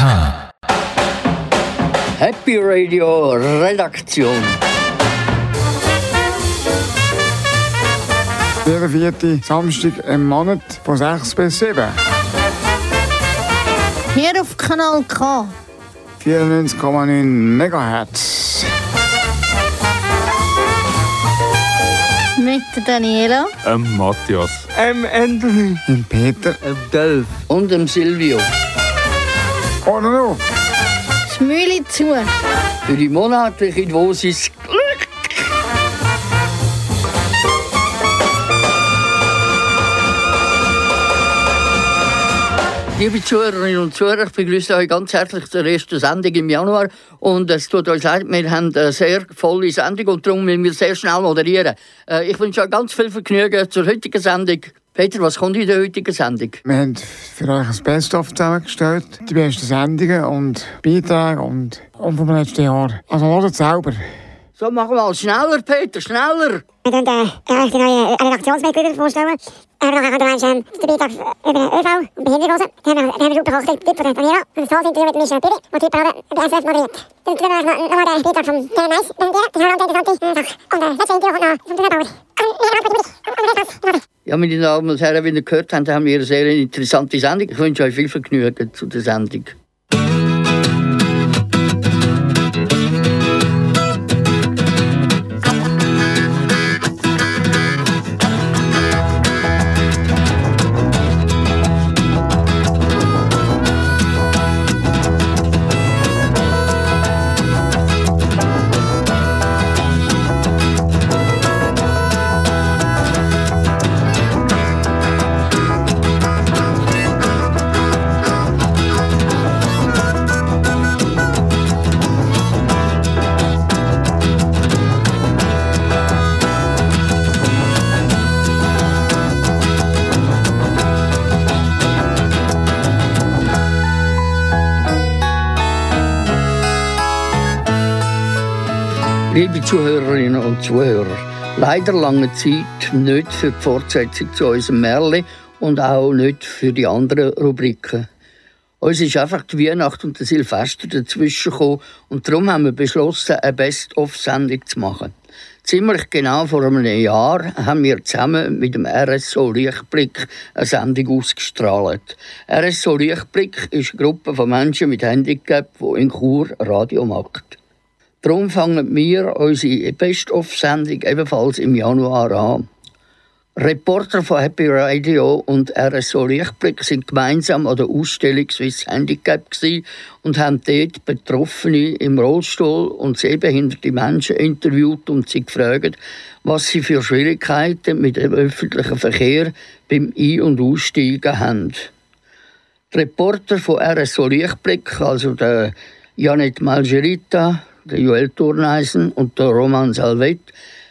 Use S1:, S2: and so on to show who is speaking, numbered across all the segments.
S1: K.
S2: Happy Radio Redaktion.
S3: Der vierte Samstag im Monat von 6 bis 7.
S4: Hier auf Kanal K.
S3: 94,9 MHz.
S4: Mit Daniela.
S5: Ähm, Matthias.
S2: Ähm, Anthony.
S3: Im Peter.
S2: Ähm, Delf. Und dem Silvio.
S3: Oder noch?
S4: Das Mühle zu.
S2: Für die monatliche Dosis Glück. Liebe Zuhörerinnen und Zuhörer, ich begrüße euch ganz herzlich zur ersten Sendung im Januar. Und es tut uns leid, wir haben eine sehr volle Sendung und darum müssen wir sehr schnell moderieren. Äh, ich wünsche euch ganz viel Vergnügen zur heutigen Sendung. Peter, was kommt in der heutigen Sendung?
S3: Wir haben für euch ein Best-of zusammengestellt. Die besten Sendungen und Beiträge und, und vom letzten Jahr. Also hört es selber.
S2: So, machen wir mal schneller, Peter, schneller!
S6: Wir können äh, die neuen Redaktionsmitglieder vorstellen. Äh, haben noch einen den Beitrag über ÖV und Behindertenlosen. Dann haben wir, dann haben wir super Hochzeit Tipp von Daniela. Und das Interview mit Michel Piri, der Tipparade bei SRF moderiert. Dann können wir noch, noch den Beitrag von Kevin Weiss präsentieren. Das eine interessante Sache. Und das letzte Interview kommt noch von Dina Bauer.
S2: Ja, meine Damen und Herren, wie ihr gehört habt, haben wir eine sehr interessante Sendung. Ich wünsche euch viel Vergnügen zu der Sendung. Zuhörerinnen und Zuhörer, leider lange Zeit nicht für die Fortsetzung zu unserem Märli und auch nicht für die anderen Rubriken. Uns ist einfach die Weihnacht und der Silvester dazwischen gekommen und darum haben wir beschlossen, eine Best-of-Sendung zu machen. Ziemlich genau vor einem Jahr haben wir zusammen mit dem RSO Lichtblick eine Sendung ausgestrahlt. RSO Lichtblick ist eine Gruppe von Menschen mit Handicap, die in Chur Radio macht. Darum fangen wir unsere Best-of-Sendung ebenfalls im Januar an. Reporter von Happy Radio und RSO Lichtblick sind gemeinsam an der Ausstellung Swiss Handicap und haben dort Betroffene im Rollstuhl und sehbehinderte Menschen interviewt und sie gefragt, was sie für Schwierigkeiten mit dem öffentlichen Verkehr beim Ein- und Aussteigen haben. Die Reporter von RSO Lichtblick, also der Janet Malgerita, der Joel Turneisen und der Roman Salvet,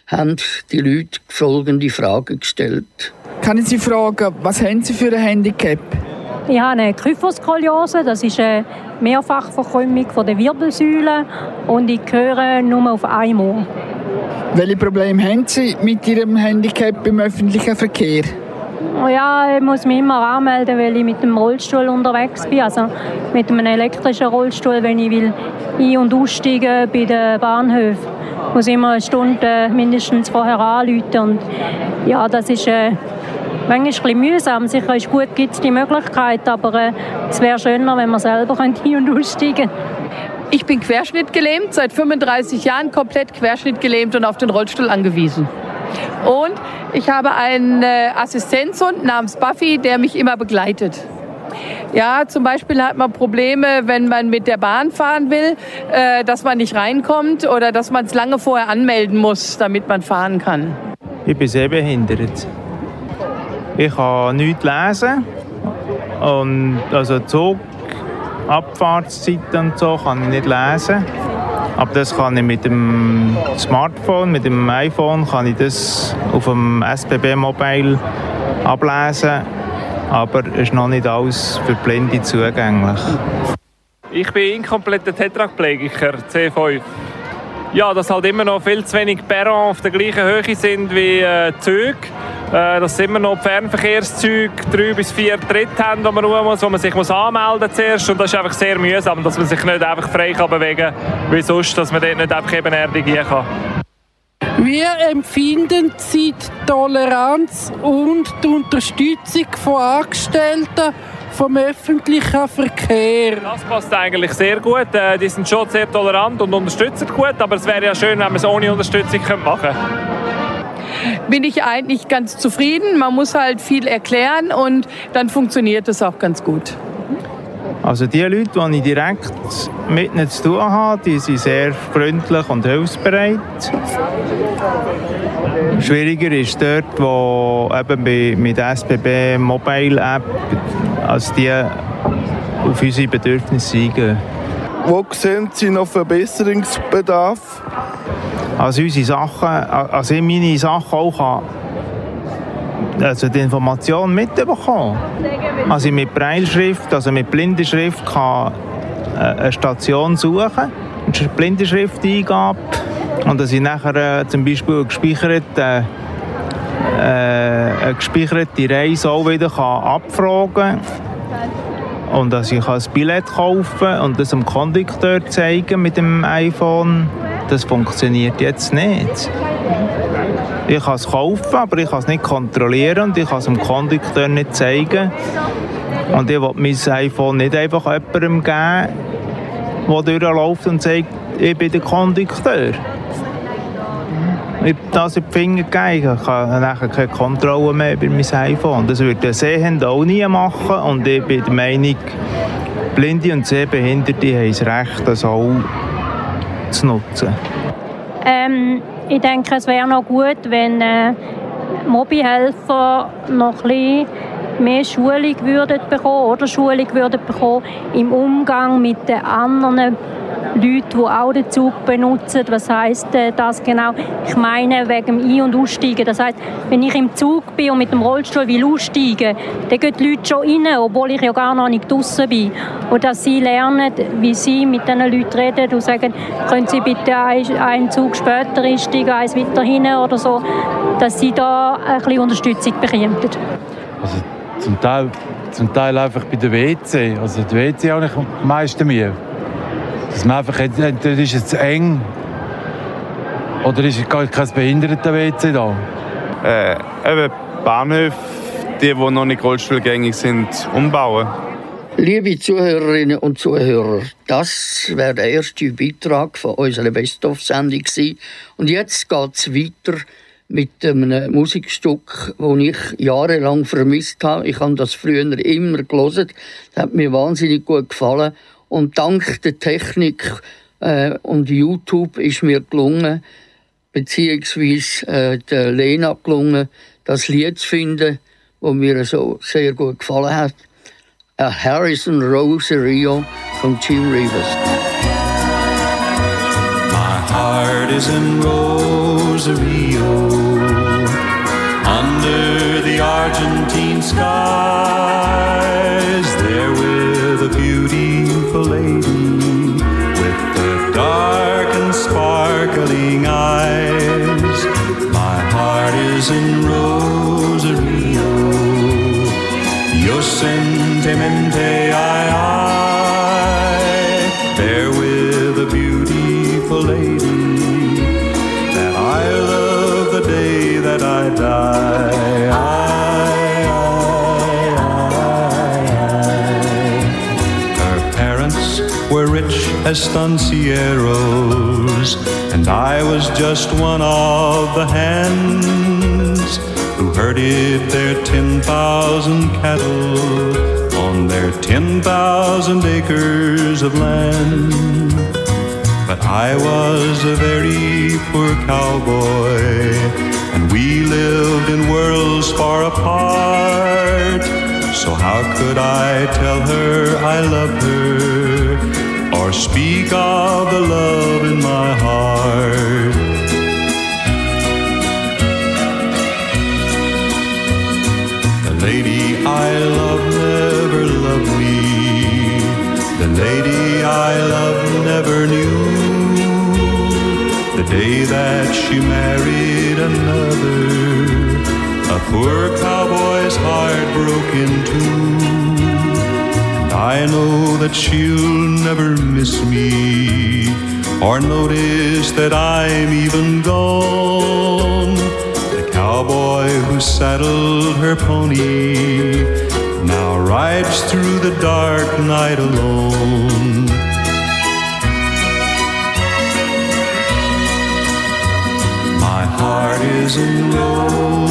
S2: haben die Leute folgende Frage gestellt.
S7: Kann ich Sie fragen, was haben Sie für ein Handicap?
S8: Ich habe eine Kyphoskoliose, das ist eine Mehrfachverkrümmung der Wirbelsäule und ich höre nur auf ein Ohr.
S7: Welche Probleme haben Sie mit Ihrem Handicap im öffentlichen Verkehr?
S8: Ja, ich muss mich immer anmelden, weil ich mit dem Rollstuhl unterwegs bin, also mit einem elektrischen Rollstuhl, wenn ich will ein- und aussteigen bei den Bahnhöfen. Ich muss immer eine Stunde mindestens vorher anrufen und ja, das ist äh, manchmal ein bisschen mühsam. Sicher ist gut, gibt es die Möglichkeit, aber äh, es wäre schöner, wenn man selber ein- und aussteigen.
S9: Ich bin querschnittgelähmt, seit 35 Jahren komplett querschnittgelähmt und auf den Rollstuhl angewiesen. Und ich habe einen äh, Assistenzhund namens Buffy, der mich immer begleitet. Ja, zum Beispiel hat man Probleme, wenn man mit der Bahn fahren will, äh, dass man nicht reinkommt oder dass man es lange vorher anmelden muss, damit man fahren kann.
S10: Ich bin sehbehindert. Ich kann nichts lesen. Und also Zug, Abfahrtszeiten und so kann ich nicht lesen. Aber das kann ich mit dem Smartphone, mit dem iPhone, kann ich das auf dem SBB Mobile ablesen. Aber es ist noch nicht alles für Blinde zugänglich.
S5: Ich bin inkompletter Tetraplegiker, C5.
S1: Ja, dass halt immer noch viel zu wenig Perron auf der gleichen Höhe sind wie äh, Züge. Äh, dass immer noch Fernverkehrszüge drei bis vier Tritte haben, wo man ruhen muss, wo man sich muss anmelden zuerst. Und das ist einfach sehr mühsam, dass man sich nicht einfach frei kann bewegen kann, wie sonst, dass man dort nicht einfach ebenerdig gehen kann.
S5: Wir empfinden die Toleranz und die Unterstützung von Angestellten vom öffentlichen Verkehr.
S1: Das passt eigentlich sehr gut. Äh, die sind schon sehr tolerant und unterstützen gut, aber es wäre ja schön, wenn man es ohne Unterstützung machen könnte.
S9: Bin ich eigentlich ganz zufrieden. Man muss halt viel erklären und dann funktioniert es auch ganz gut.
S10: Also die Leute, die ich direkt mit ihnen zu tun habe, die sind sehr freundlich und hilfsbereit. Schwieriger ist dort, wo eben mit der SBB Mobile App, als die auf unsere Bedürfnisse eingehen.
S11: Wo sehen Sie noch Verbesserungsbedarf?
S10: Also unsere Sachen, also ich meine Sachen auch also die Information mitbekommen. Also mit Breilschrift, also mit Blindenschrift kann äh, eine Station suchen, eine Blindenschrift-Eingabe und dass ich nachher äh, zum Beispiel gespeichert, äh, äh, eine gespeicherte Reise auch wieder abfragen kann und dass ich ein Billett kaufen kann und das dem Kondukteur zeigen mit dem iPhone. Das funktioniert jetzt nicht. Ich kann es kaufen, aber ich kann es nicht kontrollieren und ich kann es dem Kondukteur nicht zeigen. Und ich will mein iPhone nicht einfach jemandem geben, der durchläuft und sagt, ich bin der Kondukteur. Ich das in die Finger gegeben. Ich habe nachher keine Kontrolle mehr über mein iPhone. Das würde der Sehende auch nie machen. Und ich bin der Meinung, Blinde und Sehbehinderte haben das Recht, das auch zu nutzen.
S8: Ähm, ich denke, es wäre noch gut, wenn äh, Mobihelfer noch ein bisschen mehr Schulung würden bekommen oder Schulung würden bekommen im Umgang mit den anderen Leute, die auch den Zug benutzen. Was heisst äh, das genau? Ich meine wegen dem Ein- und Aussteigen. Das heisst, wenn ich im Zug bin und mit dem Rollstuhl will aussteigen, dann gehen die Leute schon rein, obwohl ich ja gar noch nicht draußen bin. Und dass sie lernen, wie sie mit diesen Leuten reden und sagen, können sie bitte einen Zug später einsteigen, eins weiter hinten oder so, dass sie da ein bisschen Unterstützung bekommen.
S12: Also zum Teil, zum Teil einfach bei der WC. Also die WC habe ich am meisten Mühe. Dass man einfach, entweder ist es zu eng oder ist gar kein Behinderten-WC da.
S13: Äh, eben Bahnhöfe, die, die noch nicht rollstuhlgängig sind, umbauen.
S2: Liebe Zuhörerinnen und Zuhörer, das wäre der erste Beitrag von unserer Best-of-Sendung Und jetzt geht es weiter mit einem Musikstück, das ich jahrelang vermisst habe. Ich habe das früher immer gelesen. Das hat mir wahnsinnig gut gefallen. Und dank der Technik äh, und YouTube ist mir gelungen, beziehungsweise äh, der Lena gelungen, das Lied zu finden, das mir so sehr gut gefallen hat. A Harrison Rosario von Jim Rivers.
S14: My heart is in Rosario Argentine skies. There with a beautiful lady with the dark and sparkling eyes. My heart is in estancieros, and I was just one of the hands who herded their 10,000 cattle on their 10,000 acres of land. But I was a very poor cowboy, and we lived in worlds far apart. So how could I tell her I love her, or speak of the love in my heart? The lady I love never loved me. The lady I love never knew The day that she married another. A poor cowboy's heart broke in two. I know that she'll never miss me or notice that I'm even gone. The cowboy who saddled her pony now rides through the dark night alone. My heart is in Rosario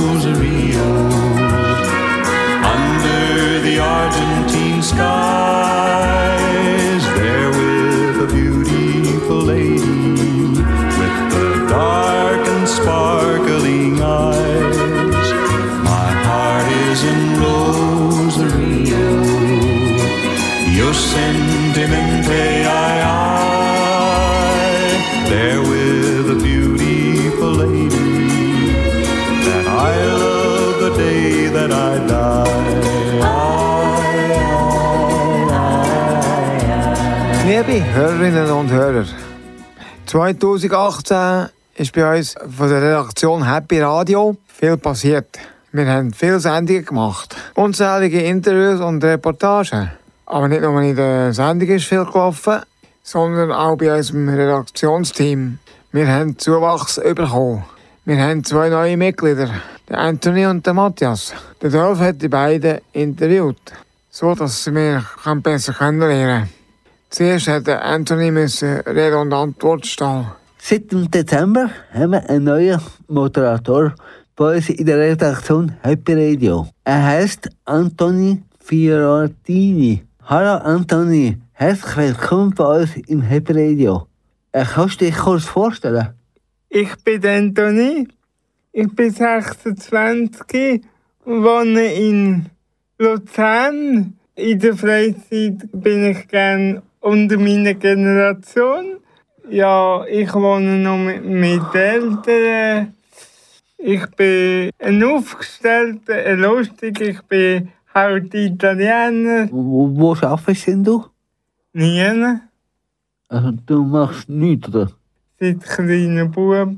S3: Liebe Hörerinnen und Hörer, 2018 ist bei uns von der Redaktion Happy Radio viel passiert. Wir haben viele Sendungen gemacht, unzählige Interviews und Reportagen. Aber nicht nur in der Sendung ist viel gelaufen, sondern auch bei unserem Redaktionsteam. Wir haben Zuwachs bekommen. Wir haben zwei neue Mitglieder, der Anthony und der Matthias. Der Dolph hat die beiden interviewt, so dass sie mich besser kennenlernen können. Zuerst hat der Anthony müssen Rede und Antwort stehen.
S15: Seit dem Dezember haben wir einen neuen Moderator bei uns in der Redaktion Happy Radio. Er heißt Antoni Fiorentini. Hallo Antoni, herzlich willkommen bei uns im Happy Radio. Kannst du dich kurz vorstellen?
S16: Ich bin Anthony. Ich bin 26 und wohne in Luzern. In der Freizeit bin ich gern unter meiner Generation. Ja, ich wohne noch mit, mit Eltern. Ich bin ein Aufgestellter, ein Lustig. Ich bin halt Italiener.
S15: Wo, wo arbeitest denn du?
S16: Nie.
S15: Also du machst nichts, oder?
S16: Seit kleiner Bub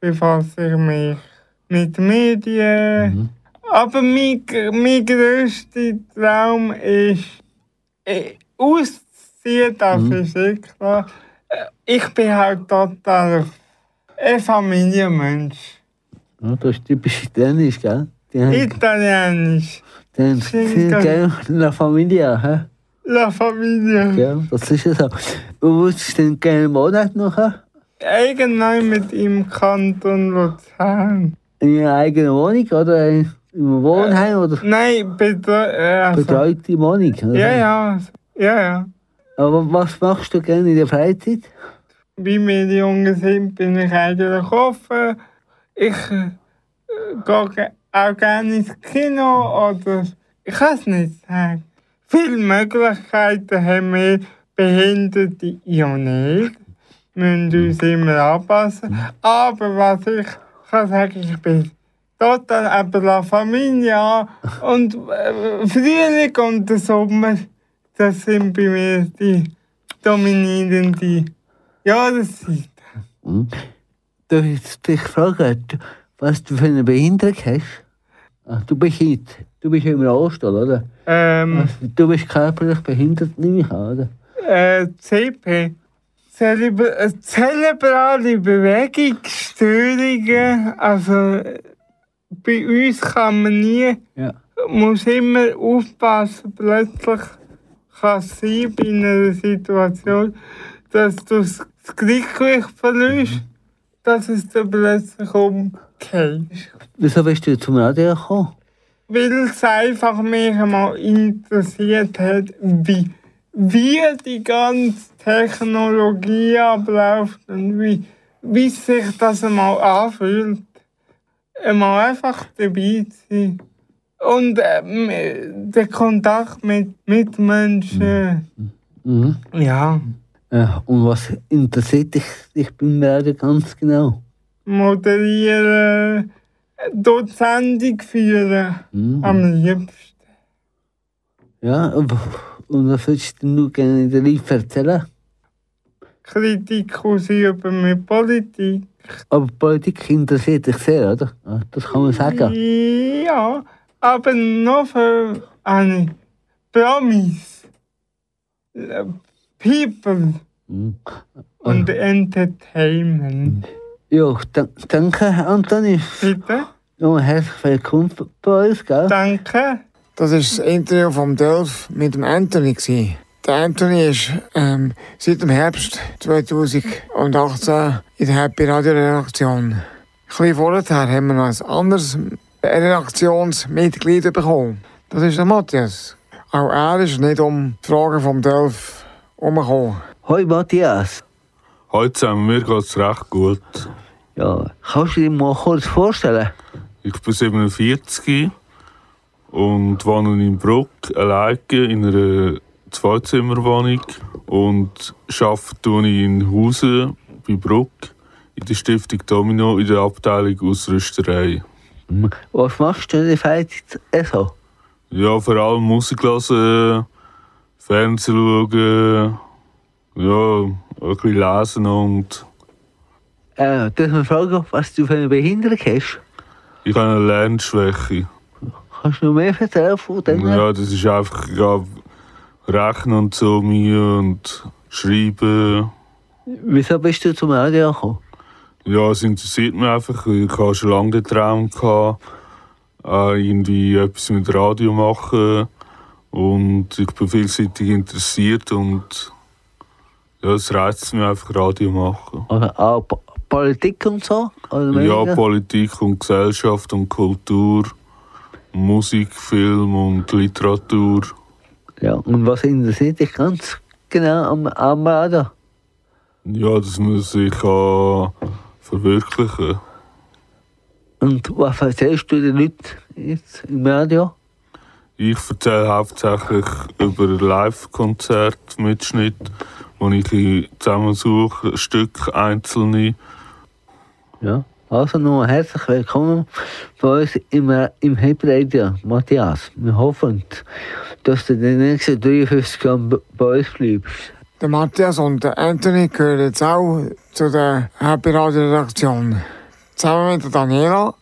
S16: befasse ich mich mit Medien. Aber mein, mein grösster Traum ist, äh, auszuziehen, das ist eh klar. Äh, Ich bin halt total ein Familienmensch.
S15: Ja, das ist typisch italienisch, gell?
S16: Italienisch.
S15: viel gerne La Familia, hä?
S16: La Familia.
S15: Ja, das ist ja so. Wo würdest du denn gerne Monat noch?
S16: Irgendwann mit im Kanton Luzern.
S15: In ihrer eigenen Wohnung oder im Wohnheim oder
S16: Nein, betre äh, also,
S15: betreute Wohnung? Oder?
S16: Ja, ja. Ja, ja.
S15: Aber was machst du gerne in der Freizeit?
S16: Wie wir Jungen sind, bin ich eigentlich offen. Ich äh, gehe ge- auch gerne ins Kino oder ich kann es nicht sagen. Viele Möglichkeiten haben wir Behinderte ja nicht. Wir müssen uns immer anpassen. Aber was ich kann sagen, ich bin total aber La Familia und äh, Frühling und Sommer, das sind bei mir die dominierenden Jahreszeiten.
S15: Hm. Darf ich dich fragen, was du für eine Behinderung hast? Ah, du bist jetzt, du bist im Rollstuhl, oder?
S16: Ähm,
S15: Also, du bist körperlich behindert, nehme ich an, oder?
S16: äh, CP. Zelebra äh, zerebrale Bewegungsstörungen. Also äh, bei uns kann man nie,
S15: Ja.
S16: muss immer aufpassen, plötzlich sein bei einer Situation, dass du das das Gleichgewicht verlierst, dass es dann plötzlich umgeht.
S15: Wieso bist du zum Radio gekommen?
S16: weil es einfach mich einmal interessiert hat, wie, wie die ganze Technologie abläuft und wie, wie sich das einmal anfühlt. Einmal einfach dabei zu sein. Und ähm, der Kontakt mit Mitmenschen.
S15: Mhm.
S16: Ja.
S15: Ja, und was interessiert dich, dich beim Radio ganz genau?
S16: Moderieren, Sendung führen.
S15: Mhm.
S16: Am liebsten.
S15: Ja, und was würdest du nur gerne in der Live erzählen?
S16: Kritik ausüben mit Politik.
S15: Aber Politik interessiert dich sehr, oder? Das kann man sagen.
S16: Ja, aber noch für eine Promis. Äh, People und Entertainment.
S15: Ja, da, danke, Antoni.
S16: Bitte?
S15: Ja, herzlich willkommen bei uns, gell?
S16: Danke.
S3: Das war das Interview vom Delf mit dem Anthony. gewesen. Der Anthony ist ähm, seit dem Herbst 2018 in der Happy Radio Redaktion. Ein bisschen vorher haben wir noch ein anderes Redaktionsmitglied bekommen. Das ist der Matthias. Auch er ist nicht um die Fragen vom Delf herumgekommen.
S15: Hoi Matthias.
S17: Heute zusammen, mir geht es recht gut.
S15: Ja, kannst du dir mal kurz vorstellen?
S17: Ich bin 47 und wohne in Bruck alleine in einer Zweizimmerwohnung und arbeite in Hausen bei Bruck in der Stiftung Domino in der Abteilung Ausrüsterei.
S15: Was machst du in der Freizeit so?
S17: Ja, vor allem Musik hören, Fernsehen schauen, ja, ein bisschen lesen und
S15: Äh, darf man fragen, was du für eine Behinderung hast?
S17: ich habe eine Lernschwäche.
S15: Kannst du noch mehr erzählen von dem?
S17: Ja, das ist einfach ja, Rechnen und so mir und Schreiben.
S15: Wieso bist du zum Radio gekommen?
S17: Ja, es interessiert mich einfach. Ich hatte schon lange den Traum, gehabt, äh, irgendwie etwas mit Radio machen. Und ich bin vielseitig interessiert und ja, es reizt mich einfach, Radio machen.
S15: Oder auch Po- Politik und so?
S17: Ja? Politik und Gesellschaft und Kultur, Musik, Film und Literatur.
S15: Ja, und was interessiert dich ganz genau am, am Radio?
S17: Ja, dass man sich kann verwirklichen
S15: Und was erzählst du den Leuten jetzt im Radio?
S17: Ich erzähle hauptsächlich über Live-Konzerte, Mitschnitt, wo ich ein zusammensuche, Stück einzelne.
S15: Ja. Also noch herzlich willkommen bei uns im, äh, im Radio, Matthias. Wir hoffen, dass du die nächsten 53 Jahre b- bei uns bleibst.
S3: Der Matthias und Anthony gehören jetzt auch zu der Happy Radio Redaktion. Zusammen mit Daniela,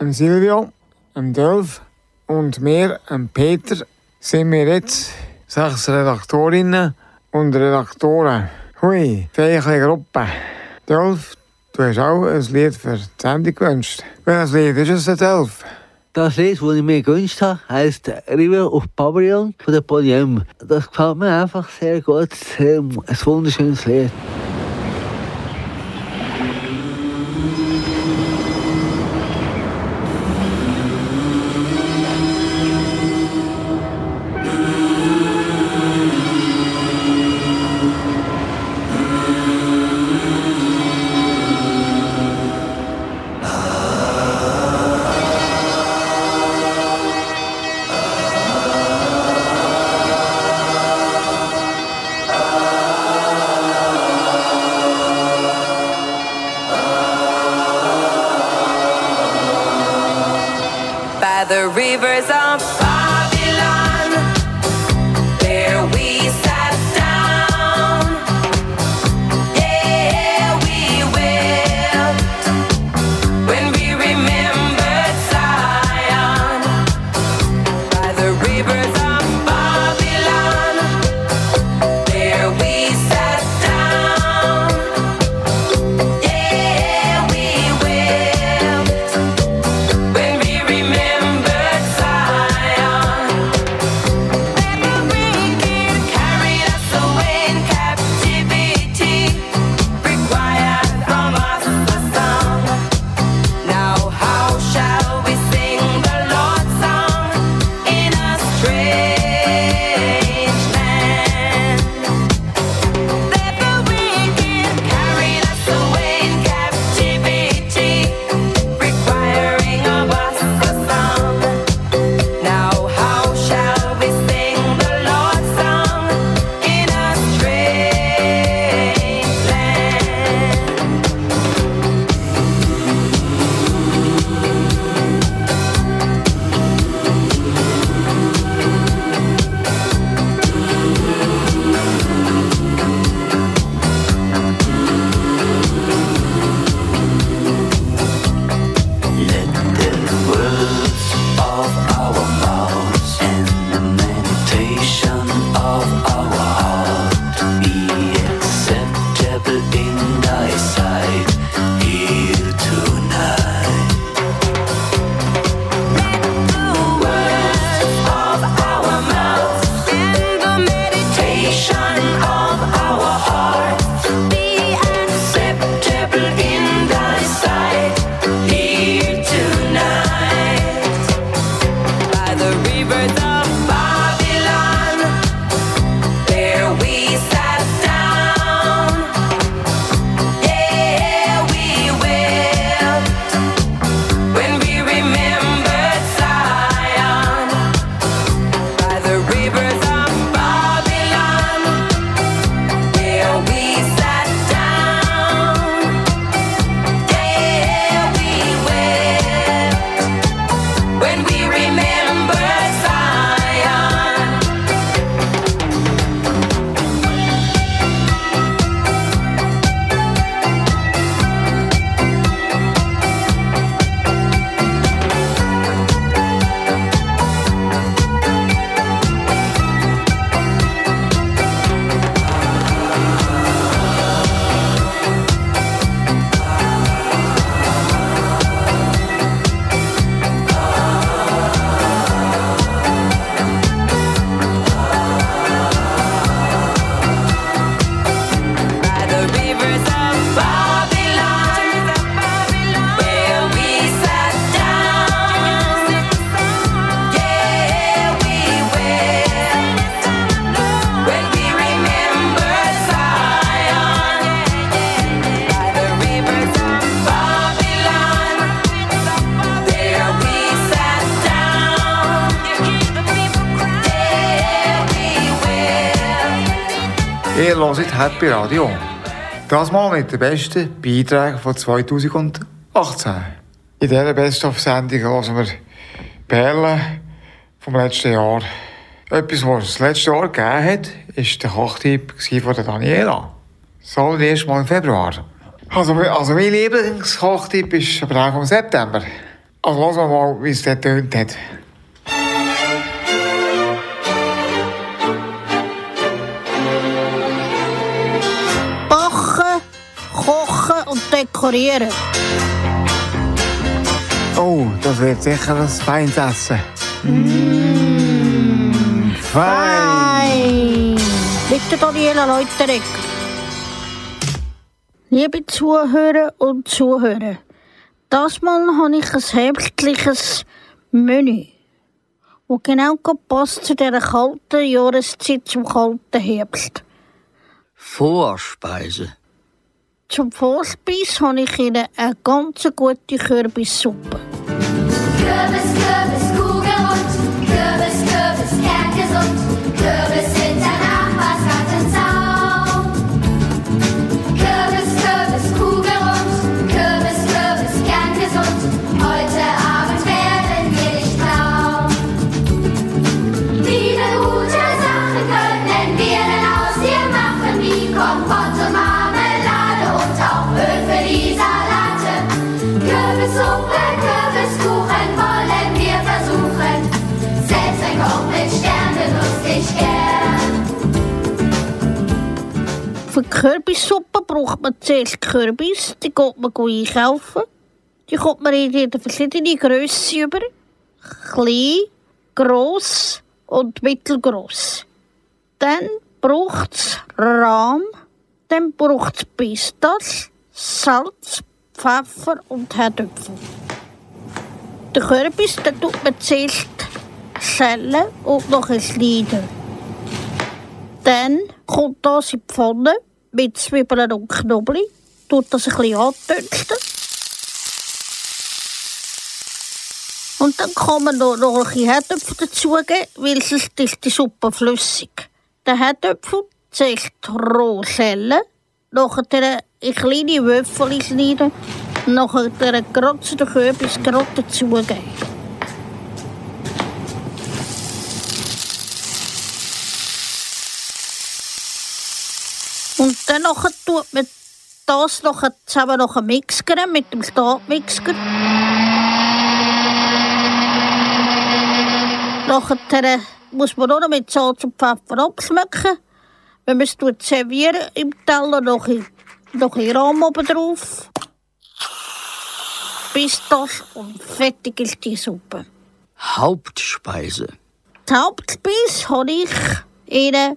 S3: dem Silvio, dem Delf und mir, dem Peter, sind wir jetzt sechs Redaktorinnen und Redaktoren. Hui, fähige Gruppe. Delf, du hast auch ein Lied für die Sendung gewünscht. Welches Lied ist es, Delf?
S15: Das Lied, das ich mir gewünscht habe, heisst River of Pavilion von der Podium. Das gefällt mir einfach sehr gut. Ein wunderschönes Lied.
S3: Happy Radio. Das mal mit den besten Beiträgen von 2018. In dieser Best-of-Sendung hören wir Perlen vom letzten Jahr. Etwas, was es das letzte Jahr gegeben hat, war der Kochtipp von Daniela. So, das erste Mal im Februar. Also, also mein Lieblingskochtipp ist aber auch vom September. Also hören wir mal, wie es dort tönt hat.
S4: Dekorieren.
S3: Oh, das wird sicher ein feines Essen. Mmh, fein!
S4: Mit der Daniela Leuterek. Liebe Zuhörer und Zuhörer, das Mal habe ich ein herbstliches Menü, das genau passt zu dieser kalten Jahreszeit zum kalten Herbst.
S2: Vorspeise.
S4: Zum Vorspeis habe ich Ihnen eine ganz gute Kürbissuppe.
S18: Kürbis, Kürbis, Kürbissuppe
S4: braucht man zuerst Kürbis, die geht man einkaufen. Die kommt man in die verschiedenen Grössen über. Klein, gross und mittelgross. Dann braucht es Rahm, dann braucht es Pistas, Salz, Pfeffer und Herdöpfel. Den Kürbis den tut man zuerst schälen und noch schneiden. Dann kommt das in die Pfanne mit Zwiebeln und Knoblauch, tut das ein bisschen. Und dann kann man noch, noch ein bisschen Herdöpfel dazugeben, weil sonst ist die Suppe flüssig. Den Herdöpfel zuerst roh schälen, nachher in kleine Würfel schneiden, nachher den Kürbis gerade dazugeben. Und dann tut man das nachher zusammen noch mixen mit dem Stabmixer. Nachher muss man nur noch mit Salz und Pfeffer abschmecken. Wenn man es servieren im Teller, noch ein, noch ein Rahm oben drauf. Bis das und fertig ist die Suppe.
S2: Hauptspeise.
S4: Die Hauptspeise habe ich Ihnen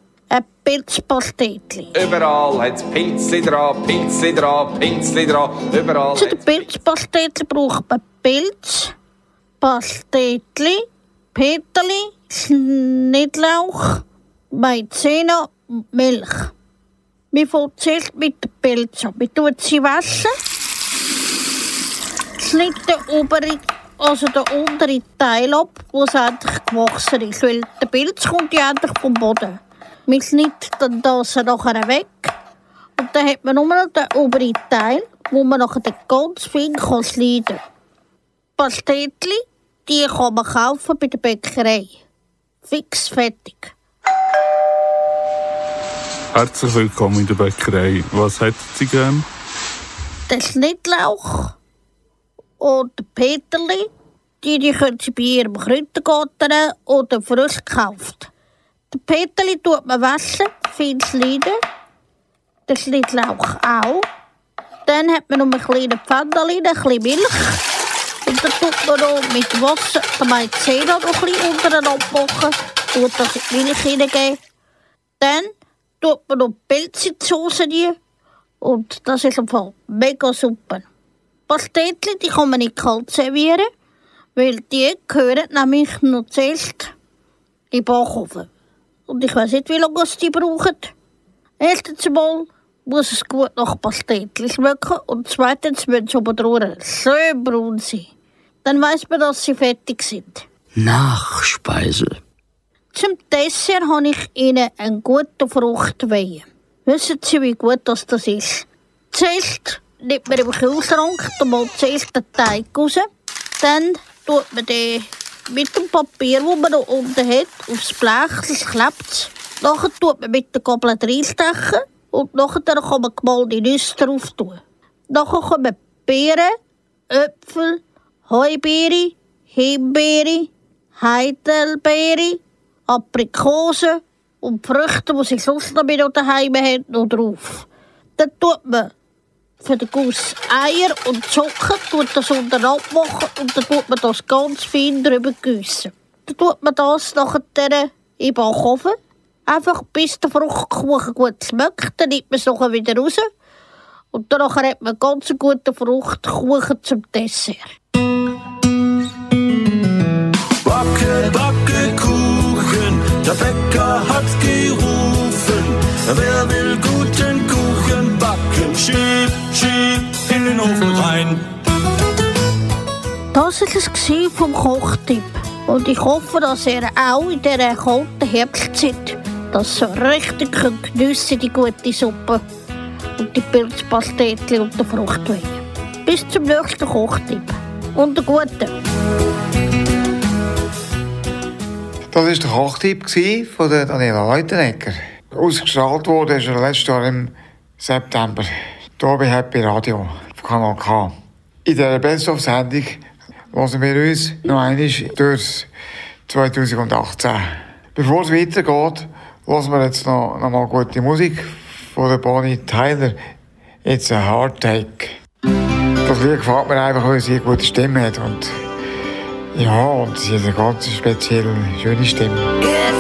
S4: Pilzpastetli.
S19: Überall hat es Pilzli dran, Pilzli dran, Pilzli dran. Überall
S4: Zu den Pilzpastetli braucht man Pilz, Pastetli, Peterli, Schnittlauch, Maizena und Milch. Wir fangen zuerst mit den Pilzen an. Wir tun sie waschen. Schneiden den oberen, also den unteren Teil ab, wo es endlich gewachsen ist. Weil der Pilz kommt ja endlich vom Boden. Wir schneiden dann das nachher weg. Und dann hat man nur noch den oberen Teil, wo man nachher ganz fein kann schneiden kann. Pastetli, die kann man kaufen bei der Bäckerei. Fix fertig.
S17: Herzlich willkommen in der Bäckerei. Was hätten Sie gern?
S4: Den Schnittlauch und den Peterli, die, die können Sie bei Ihrem Kräutergarten oder frisch gekauft. Den Peterli tut man waschen, fein schneiden. Den Schnittlauch auch. Dann hat man noch ein kleines Pfanneli, ein bisschen Milch. Und dann tut man mit Wasser den Maizena noch ein bisschen unten abmachen. Tut das in die Milch hineingeben. Dann tut man noch Pilze die. Und das ist einfach mega super. Pastetli, die man nicht kalt servieren, weil die gehören nämlich noch zuerst in den Backofen. Und ich weiß nicht, wie lange sie die brauchen. Erstens mal muss es gut nach Pastetli schmecken und zweitens müssen sie oben schön braun sein. Dann weiß man, dass sie fertig sind.
S2: Nachspeise.
S4: Zum Dessert habe ich Ihnen einen guten Fruchtwein. Wissen Sie, wie gut das, das ist? Zuerst nimmt man im Kühlschrank mal zuerst den Teig raus. Dann tut man den mit dem Papier, das man noch unten hat, aufs Blech, das klebt. Nachher tut man mit der Gabel reinstechen und nachher kann man gemalte Nüsse drauf tun. Nachher kommen Beeren, Äpfel, Heubeere, Himbeere, Heidelbeere, Aprikosen und Früchte, die sie sonst noch mit daheim haben, noch drauf. Dann tut man für den Guss Eier und Zucker, tut das unten abmachen und dann tut man das ganz fein drüber gießen. Dann tut man das nachher in den Backofen, einfach bis der Fruchtkuchen gut schmeckt, dann nimmt man es nachher wieder raus und danach hat man ganz einen guten Fruchtkuchen zum Dessert.
S20: Backe, backe Kuchen, der Bäcker hat gerufen. Wer will den Ofen rein.
S4: Das war es vom Kochtipp. Und ich hoffe, dass ihr auch in dieser kalten Herbstzeit das so richtig könnt geniessen die gute Suppe und die Pilzpastetli und den Fruchtwein. Bis zum nächsten Kochtipp. Und einen guten.
S21: Das war der Kochtipp von der Daniela Leutenegger. Ausgestrahlt wurde er letztes Jahr im September. Hier bei Happy Radio Kanal K. In dieser Best-of-Sendung hören wir uns noch einmal durch 2018. Bevor es weitergeht, hören wir jetzt noch, noch mal gute Musik von der Bonnie Tyler. It's a Hard Take. Das Lied gefällt mir einfach, weil sie eine gute Stimme hat. Und ja, und sie hat eine ganz spezielle, schöne Stimme.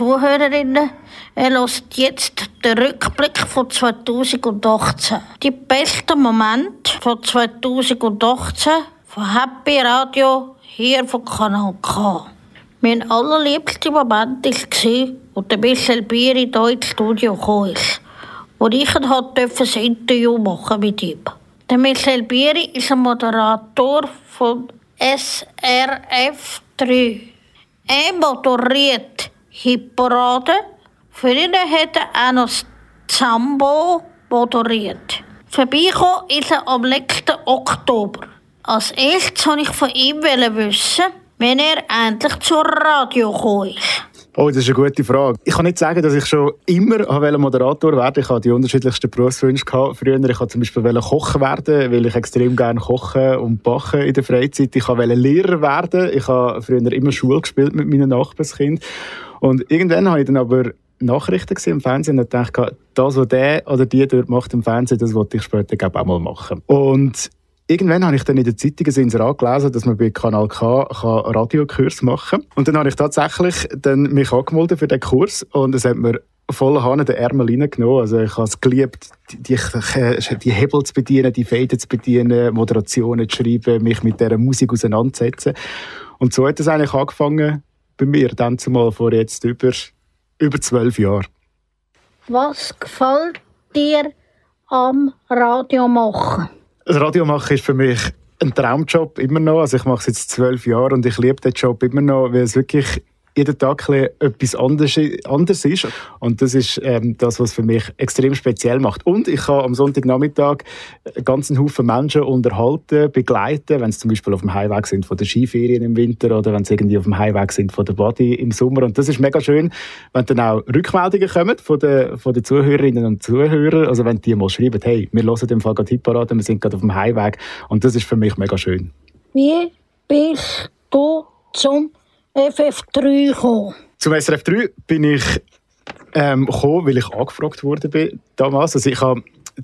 S4: Zuhörerinnen, ihr hört jetzt den Rückblick von 2018. Die besten Momente von 2018 von Happy Radio hier von Kanal K. Mein allerliebster Moment war, als der Michel Bieri hier ins Studio kam, wo ich das Interview machen mit ihm. Der Michel Bieri ist ein Moderator von SRF 3. Er moderiert Hitparade. Für ihn hat er das Zambo moderiert. Vorbeikommen ist er am letzten Oktober. Als erstes wollte ich von ihm wissen, wenn er endlich zur Radio ist.
S22: Oh, das ist eine gute Frage. Ich kann nicht sagen, dass ich schon immer wollte Moderator werden Ich hatte die unterschiedlichsten Berufswünsche. Gehabt. Früher ich wollte zum Beispiel Kochen werden, weil ich extrem gerne kochen und backen in der Freizeit. Ich wollte Lehrer werden. Ich habe früher immer Schule gespielt mit meinen Nachbarskindern. Und irgendwann habe ich dann aber Nachrichten gesehen im Fernsehen und dachte, das, was der oder die dort macht im Fernsehen, das wollte ich später glaube auch mal machen. Und irgendwann habe ich dann in der Zeitung ein gelesen, dass man bei Kanal K einen Radiokurs machen kann. Und dann habe ich tatsächlich dann mich angemeldet für den Kurs und es hat mir voller Hahn den Ärmel reingenommen. Also ich habe es geliebt, die, die, die Hebel zu bedienen, die Fäden zu bedienen, Moderationen zu schreiben, mich mit dieser Musik auseinanderzusetzen. Und so hat es eigentlich angefangen bei mir, dann zumal vor jetzt über über zwölf Jahren.
S4: Was gefällt dir am Radio machen?
S22: Das Radio machen ist für mich ein Traumjob immer noch. Also ich mache es jetzt zwölf Jahre und ich liebe den Job immer noch, weil es wirklich jeden Tag etwas anderes, anders ist. Und das ist ähm, das, was für mich extrem speziell macht. Und ich kann am Sonntagnachmittag einen ganzen Haufen Menschen unterhalten, begleiten, wenn sie zum Beispiel auf dem Heimweg sind von den Skiferien im Winter oder wenn sie irgendwie auf dem Heimweg sind von der Body im Sommer. Und das ist mega schön, wenn dann auch Rückmeldungen kommen von den, von den Zuhörerinnen und Zuhörern. Also wenn die mal schreiben, hey, wir hören den Fall gerade Hitparade, wir sind gerade auf dem Heimweg. Und das ist für mich mega schön.
S4: Wie bist du zum FF3 gekommen?
S22: Zum SRF 3 bin ich ähm, gekommen, weil ich angefragt wurde damals. Also ich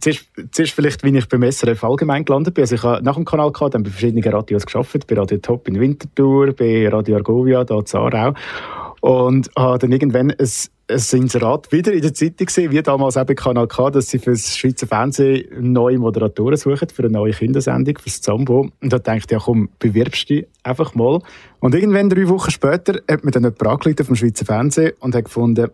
S22: zuerst, zuerst vielleicht, wie ich beim SRF allgemein gelandet bin. Also ich habe nach dem Kanal gehabt, dann bei verschiedenen Radios geschafft, bei Radio Top in Winterthur, bei Radio Argovia, da in Aarau. Und habe dann irgendwann ein ein Inserat wieder in der Zeitung gesehen, wie damals eben Kanal K, dass sie für das Schweizer Fernsehen neue Moderatoren suchen, für eine neue Kindersendung, für das Zambo. Und da dachte ich, ja komm, bewirbst dich einfach mal. Und irgendwann, drei Wochen später, hat mir dann jemand angerufen vom Schweizer Fernsehen und hat gefunden,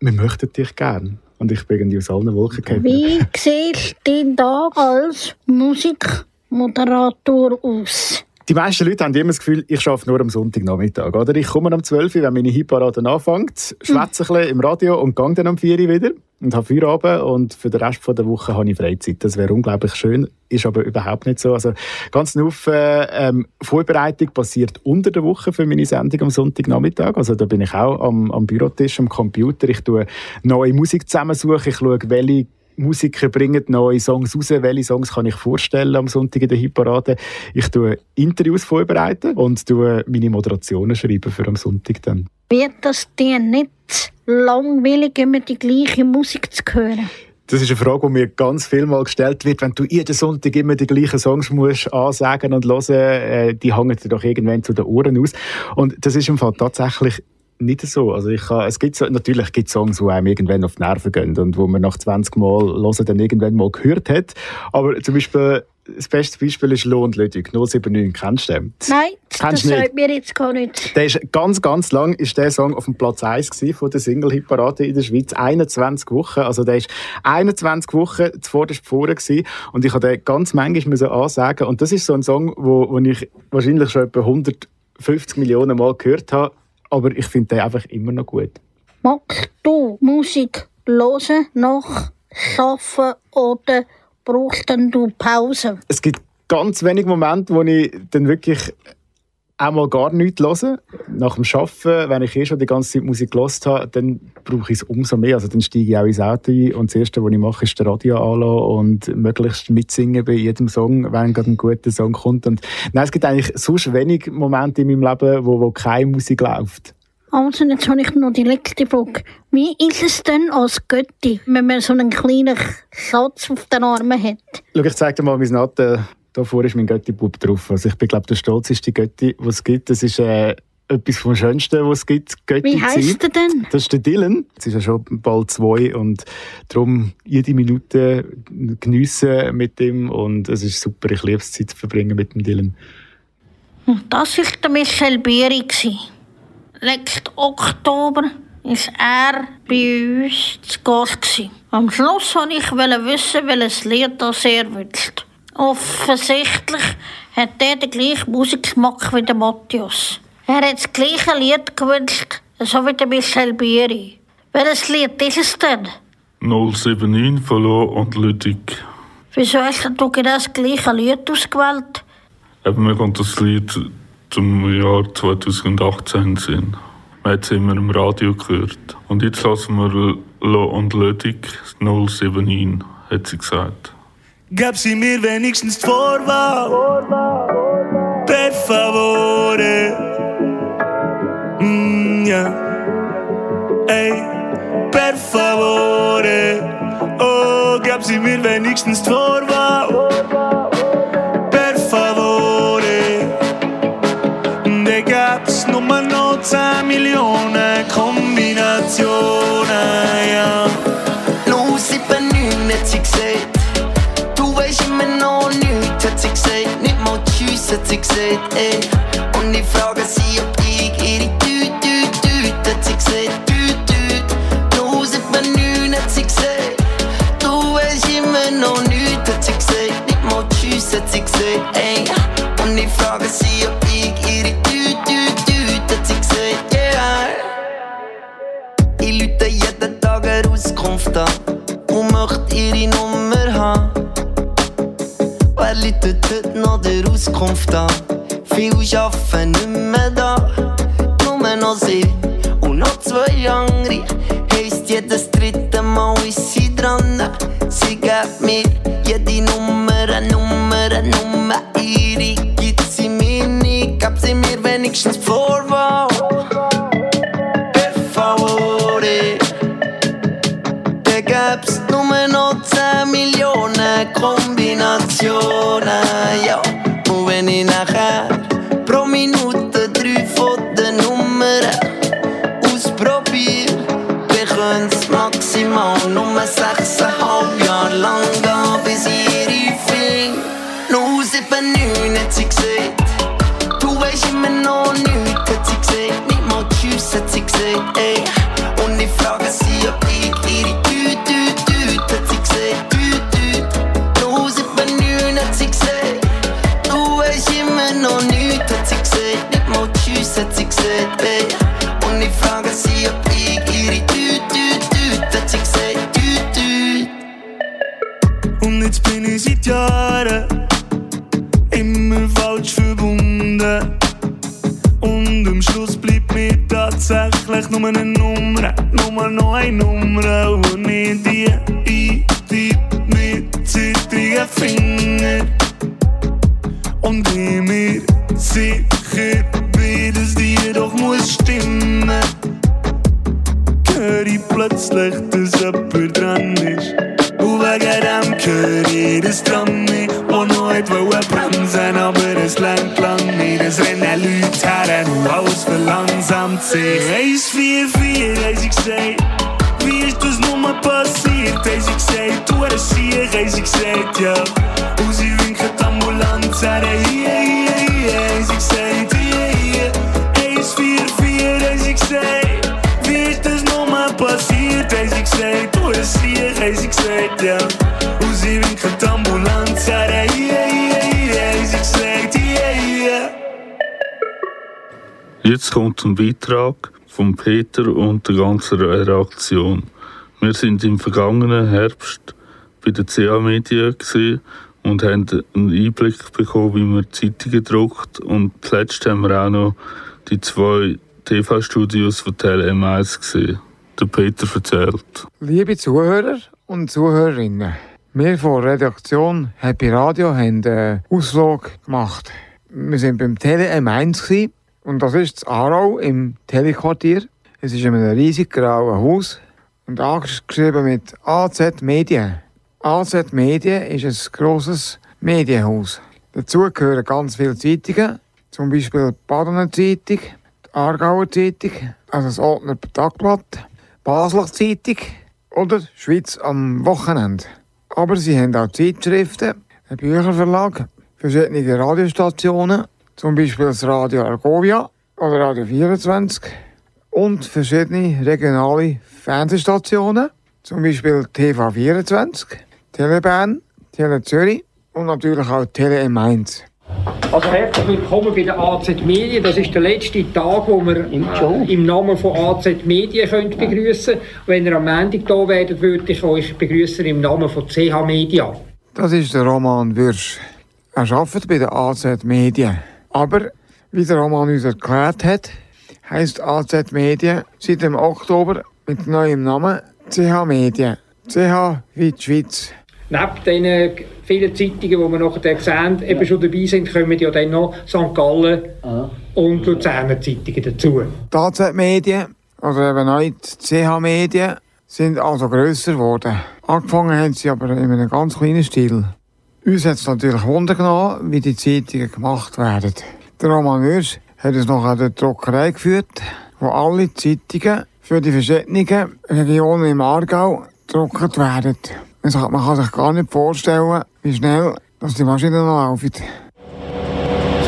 S22: wir möchten dich gerne. Und ich bin irgendwie aus allen Wolken gefallen.
S4: Wie siehst du da als Musikmoderator aus?
S22: Die meisten Leute haben immer das Gefühl, ich arbeite nur am Sonntagnachmittag. Oder? Ich komme um 12 Uhr, wenn meine Hitparade anfängt, schwätze ein bisschen im Radio und gehe dann um 4 Uhr wieder und habe Feierabend und für den Rest der Woche habe ich Freizeit. Das wäre unglaublich schön, ist aber überhaupt nicht so. Also ganz Haufen ähm, Vorbereitung passiert unter der Woche für meine Sendung am Sonntagnachmittag. Also da bin ich auch am, am Bürotisch, am Computer. Ich tue neue Musik zusammensuchen. Ich schaue, welche Musiker bringen neue Songs raus. Welche Songs kann ich vorstellen am Sonntag in der Hitparade? Ich tue Interviews vorbereiten und tue meine Moderationen schreiben für am Sonntag dann.
S4: Wird das dir nicht langweilig, immer die gleiche Musik zu hören?
S22: Das ist eine Frage, die mir ganz viel mal gestellt wird. Wenn du jeden Sonntag immer die gleichen Songs musst ansagen und hören, äh, die hängen dir doch irgendwann zu den Ohren aus. Und das ist im Fall tatsächlich nicht so. Also ich kann, es gibt so, natürlich gibt es Songs, die einem irgendwann auf die Nerven gehen und wo man nach 20 Mal hören dann irgendwann mal gehört hat. Aber zum Beispiel, das beste Beispiel ist Lohn Ludwig, 079. Kennst du den?
S4: Nein,
S22: Kennst
S4: das sagt mir jetzt gar nicht.
S22: Der ist ganz, ganz lang ist der Song auf dem Platz 1 von der Single-Hit-Parade in der Schweiz. 21 Wochen. Also der ist 21 Wochen zuvorderst vorne gewesen. Und ich habe den ganz manchmal müssen ansagen. Und das ist so ein Song, wo, wo ich wahrscheinlich schon etwa 150 Millionen Mal gehört habe aber ich finde den einfach immer noch gut.
S4: Magst du Musik hören, nach Arbeiten oder brauchst du Pause?
S22: Es gibt ganz wenige Momente, wo ich dann wirklich einmal gar nichts höre. Nach dem Arbeiten, wenn ich eh schon die ganze Zeit Musik gehört habe, dann brauche ich es umso mehr. Also dann steige ich auch ins Auto ein und das Erste, was ich mache, ist das Radio anlassen und möglichst mitsingen bei jedem Song, wenn gerade ein guter Song kommt. Und nein, es gibt eigentlich sonst wenig Momente in meinem Leben, wo, wo keine Musik läuft.
S4: Also, jetzt habe ich noch die letzte Frage. Wie ist es denn als Götti, wenn man so einen kleinen Satz auf den Armen hat?
S22: Schau, ich zeige dir mal mein Natten. Da vorne ist mein Götti-Bub drauf. Also ich bin, glaube der stolzeste Götti, was es gibt. Das ist äh, etwas vom Schönsten, was es gibt. Götti
S4: Wie heisst er denn?
S22: Das ist der Dylan. Es ist ja schon bald zwei und darum jede Minute geniessen mit ihm und es ist super. Ich liebe es, Zeit zu verbringen mit dem Dylan.
S4: Das war der Michel Bieri. letzten Oktober ist er bei uns zu Gast. Am Schluss wollte ich wissen, welches Lied das er wünscht. Offensichtlich hat er den gleichen Musikgeschmack wie der Matthias. Er hat das gleiche Lied gewünscht, so wie der Michel Bieri. Welches Lied ist es denn?
S17: 079 verloren und Lüdig.
S4: Wieso hast du genau das gleiche Lied ausgewählt?
S17: Eben, wir können das Lied zum Jahr 2018 sehen. Wir haben es immer im Radio gehört. Und jetzt lassen wir Lo und Lüdig 079, hat sie gesagt.
S23: Gab sie mir wenigstens die Vorwahl? Per favore. Mm, ja. Ey, per favore. Oh, gab sie mir wenigstens die Vorwahl?
S24: Gesagt, ey. Und ich frage sie, ob ich ihre Tüt, Tüt, Tüt, sie gesagt. Tüt, Tüt. 079 hat sie gesagt. Du weißt immer noch nichts, hat. Nicht mal Tschüss, sie gesagt. Und ich frage sie, ob ich ihre Tüt, Tüt, Tüt, hat sie gesagt. Ich lüte jeden Tag eine Auskunft an und möchte ihre Nummer haben. Wer läutet heute noch der Auskunft an? 079 hat sie gesagt, du weißt noch nichts, hat
S17: Beitrag von Peter und der ganzen Redaktion. Wir sind im vergangenen Herbst bei der CA Media und haben einen Einblick bekommen, wie man Zeitungen druckt. Und zuletzt haben wir auch noch die zwei TV-Studios von Tele M1 gesehen. Der Peter erzählt.
S3: Liebe Zuhörer und Zuhörerinnen, wir von Redaktion Happy Radio haben einen Ausflug gemacht. Wir waren beim Tele M1 gewesen, und das ist das Aarau im Telequartier. Es ist in einem riesig grauen Haus und angeschrieben mit AZ Medien. AZ Medien ist ein grosses Medienhaus. Dazu gehören ganz viele Zeitungen, zum Beispiel die Badener Zeitung, die Aargauer Zeitung, also das Altner Tagblatt, Basler Zeitung oder Schweiz am Wochenende. Aber sie haben auch Zeitschriften, einen Bücherverlag, verschiedene Radiostationen, zum Beispiel das Radio Argovia oder Radio 24 und verschiedene regionale Fernsehstationen, zum Beispiel TV24, Telebern, Tele Zürich und natürlich auch Tele Mainz.
S25: Also herzlich willkommen bei der AZ Medien. Das ist der letzte Tag, wo wir äh, im Namen von AZ Medien könnt begrüßen. Wenn ihr am Montag da werdet, würde ich euch begrüßen im Namen von CH Media.
S3: Das ist der Roman Würsch. Er arbeitet bei der AZ Medien. Aber, wie der Roman uns erklärt hat, heisst AZ Medien seit dem Oktober mit neuem Namen CH Medien. CH wie die Schweiz.
S25: Neben den vielen Zeitungen, die wir nachher sehen, eben schon dabei sind, kommen ja dann noch St. Gallen und Luzerner Zeitungen dazu.
S3: Die AZ Medien, oder eben neu die CH Medien, sind also grösser geworden. Angefangen haben sie aber in einem ganz kleinen Stil. Uns hat es natürlich Wunder genommen, wie die Zeitungen gemacht werden. Der Roman Würsch hat uns noch an die Druckerei geführt, wo alle Zeitungen für die verschiedenen Regionen im Aargau gedruckt werden. Man kann sich gar nicht vorstellen, wie schnell die Maschinen noch laufen.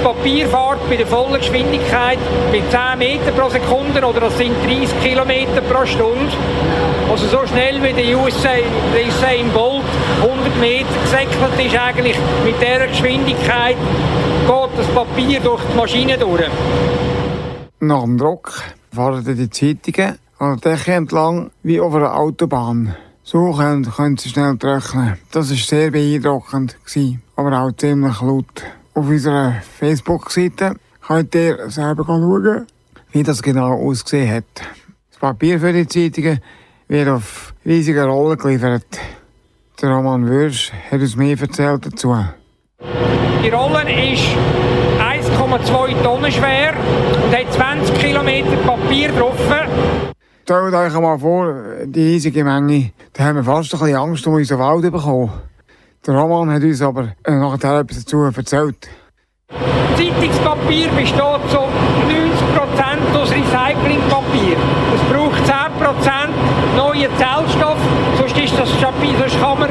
S25: Das Papier fährt bei der vollen Geschwindigkeit bei 10 Meter pro Sekunde oder das sind 30 Kilometer pro Stunde. Also so schnell wie der der Usain Bolt 100 Meter gesäckelt ist, eigentlich mit dieser Geschwindigkeit geht das Papier durch die Maschine durch.
S3: Nach dem Druck fahren die Zeitungen an der Decke entlang wie auf einer Autobahn. So können, können sie schnell trocknen. Das war sehr beeindruckend, aber auch ziemlich laut. Auf unserer Facebook-Seite könnt ihr selber schauen, wie das genau ausgesehen hat. Das Papier für die Zeitungen wird auf riesige Rollen geliefert. Der Roman Würsch hat uns mehr erzählt dazu.
S25: Die Rolle ist 1,2 Tonnen schwer und hat 20 Kilometer Papier drauf.
S3: Stellt euch mal vor, die riesige Menge. Da haben wir fast ein bisschen Angst um unseren Wald bekommen. Der Roman hat uns aber äh, nachher etwas dazu erzählt.
S25: Zeitungspapier besteht zu 90% aus Recyclingpapier. Es braucht 10% neuen Zellstoff, sonst, ist das sonst kann man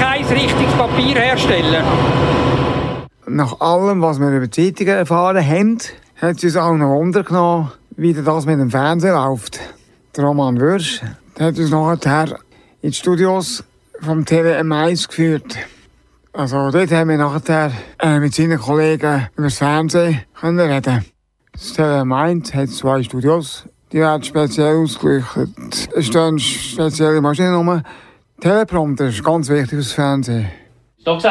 S25: kein richtiges Papier herstellen.
S3: Nach allem, was wir über Zeitungen erfahren haben, hat es uns auch noch Wunder genommen, wie das mit dem Fernsehen läuft. Der Roman Würsch hat uns nachher in die Studios vom Tele M1 geführt. Also dort haben wir nachher äh, mit seinen Kollegen über das Fernsehen können reden. Das Tele M1 hat zwei Studios, die werden speziell ausgerichtet. Es stehen spezielle Maschinen rum. Teleprompter ist ganz wichtig fürs Fernsehen.
S26: Da seht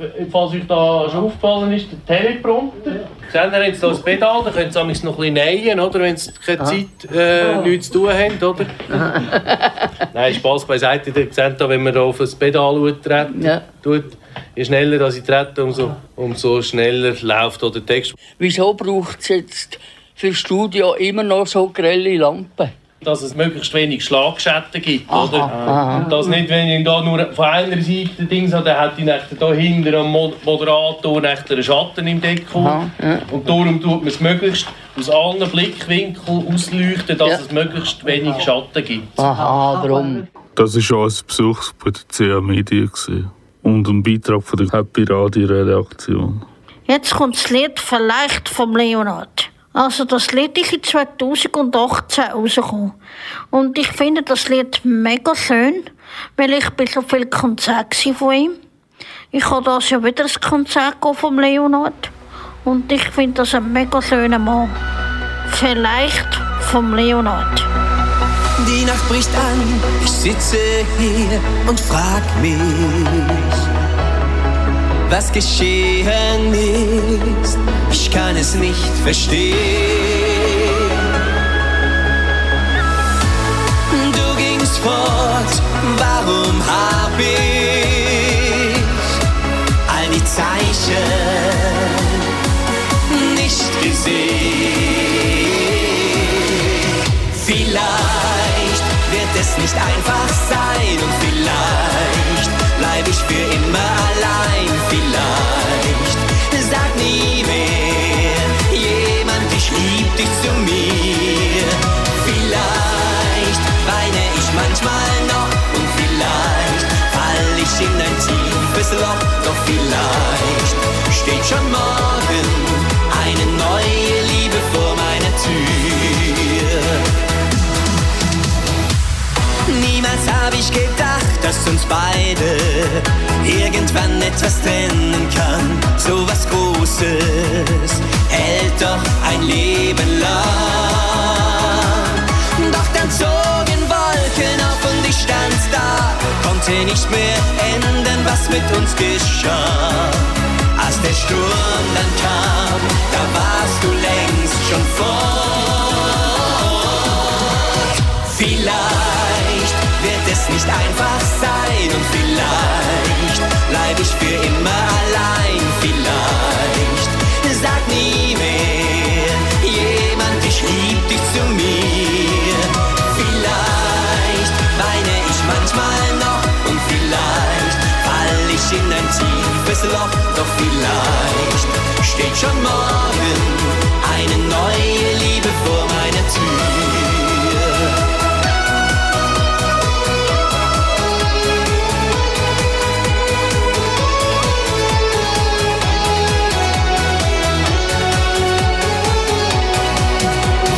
S26: ihr, falls euch da schon aufgefallen ist, der Teleprompter. Seht ihr jetzt hier das Pedal, da könnt ihr es noch ein bisschen nähen, oder, wenn ihr keine Zeit, äh, nichts zu tun habt, oder? Nein, Spaß beiseite. Ihr seht da, wenn man da auf das Pedal treten,
S2: Ja.
S26: tut, je schneller dass ich trete, umso, umso schneller läuft auch der Text.
S2: Wieso braucht es jetzt für das Studio immer noch so grelle Lampen?
S26: Dass es möglichst wenig Schlagschatten gibt, oder?
S2: aha.
S26: Und das nicht, wenn ich da nur von einer Seite Dings habe, dann hätte ich nachher da hinten am Mo- Moderator nachher einen Schatten im Deckel.
S2: Aha, ja.
S26: Und darum tut man es möglichst aus allen Blickwinkeln ausleuchten, dass
S2: Ja.
S26: es möglichst wenig Schatten gibt.
S2: Aha, darum.
S17: Das war auch ein Besuch bei der CA Medien gewesen. Und ein Beitrag von der Happy Radio Redaktion.
S4: Jetzt kommt das Lied «Vielleicht» vom Leonard. Also das Lied ist in 2018 rausgekommen. Und ich finde das Lied mega schön, weil ich bin so viel Konzert gsi von ihm. Ich habe das ja wieder ein Konzert vom Leonard. Und ich finde das ein mega schöner Mann. «Vielleicht» vom Leonard.
S27: Die Nacht bricht an, ich sitze hier und frag mich, was geschehen ist. Ich kann es nicht verstehen. Du gingst fort, warum hab ich all die Zeichen nicht gesehen? Vielleicht wird es nicht einfach sein und vielleicht bleib ich für immer bisschen Loch, doch vielleicht steht schon morgen eine neue Liebe vor meiner Tür. Niemals habe ich gedacht, dass uns beide irgendwann etwas trennen kann. So was Großes hält doch ein Leben lang. Konnte nicht mehr ändern, was mit uns geschah. Als der Sturm dann kam, da warst du längst schon fort. Vielleicht wird es nicht einfach sein und vielleicht bleib ich für immer allein. Vielleicht tiefes Loch, doch vielleicht steht schon morgen eine neue Liebe vor meiner Tür.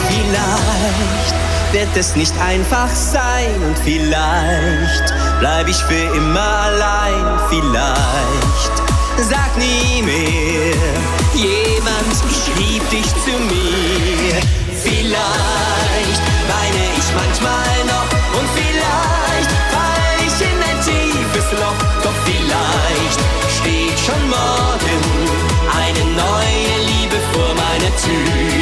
S27: Vielleicht wird es nicht einfach sein und vielleicht bleib ich für immer allein. Vielleicht sag nie mehr jemand, ich lieb dich zu mir. Vielleicht weine ich manchmal noch und vielleicht fall ich in ein tiefes Loch. Doch vielleicht steht schon morgen eine neue Liebe vor meiner Tür.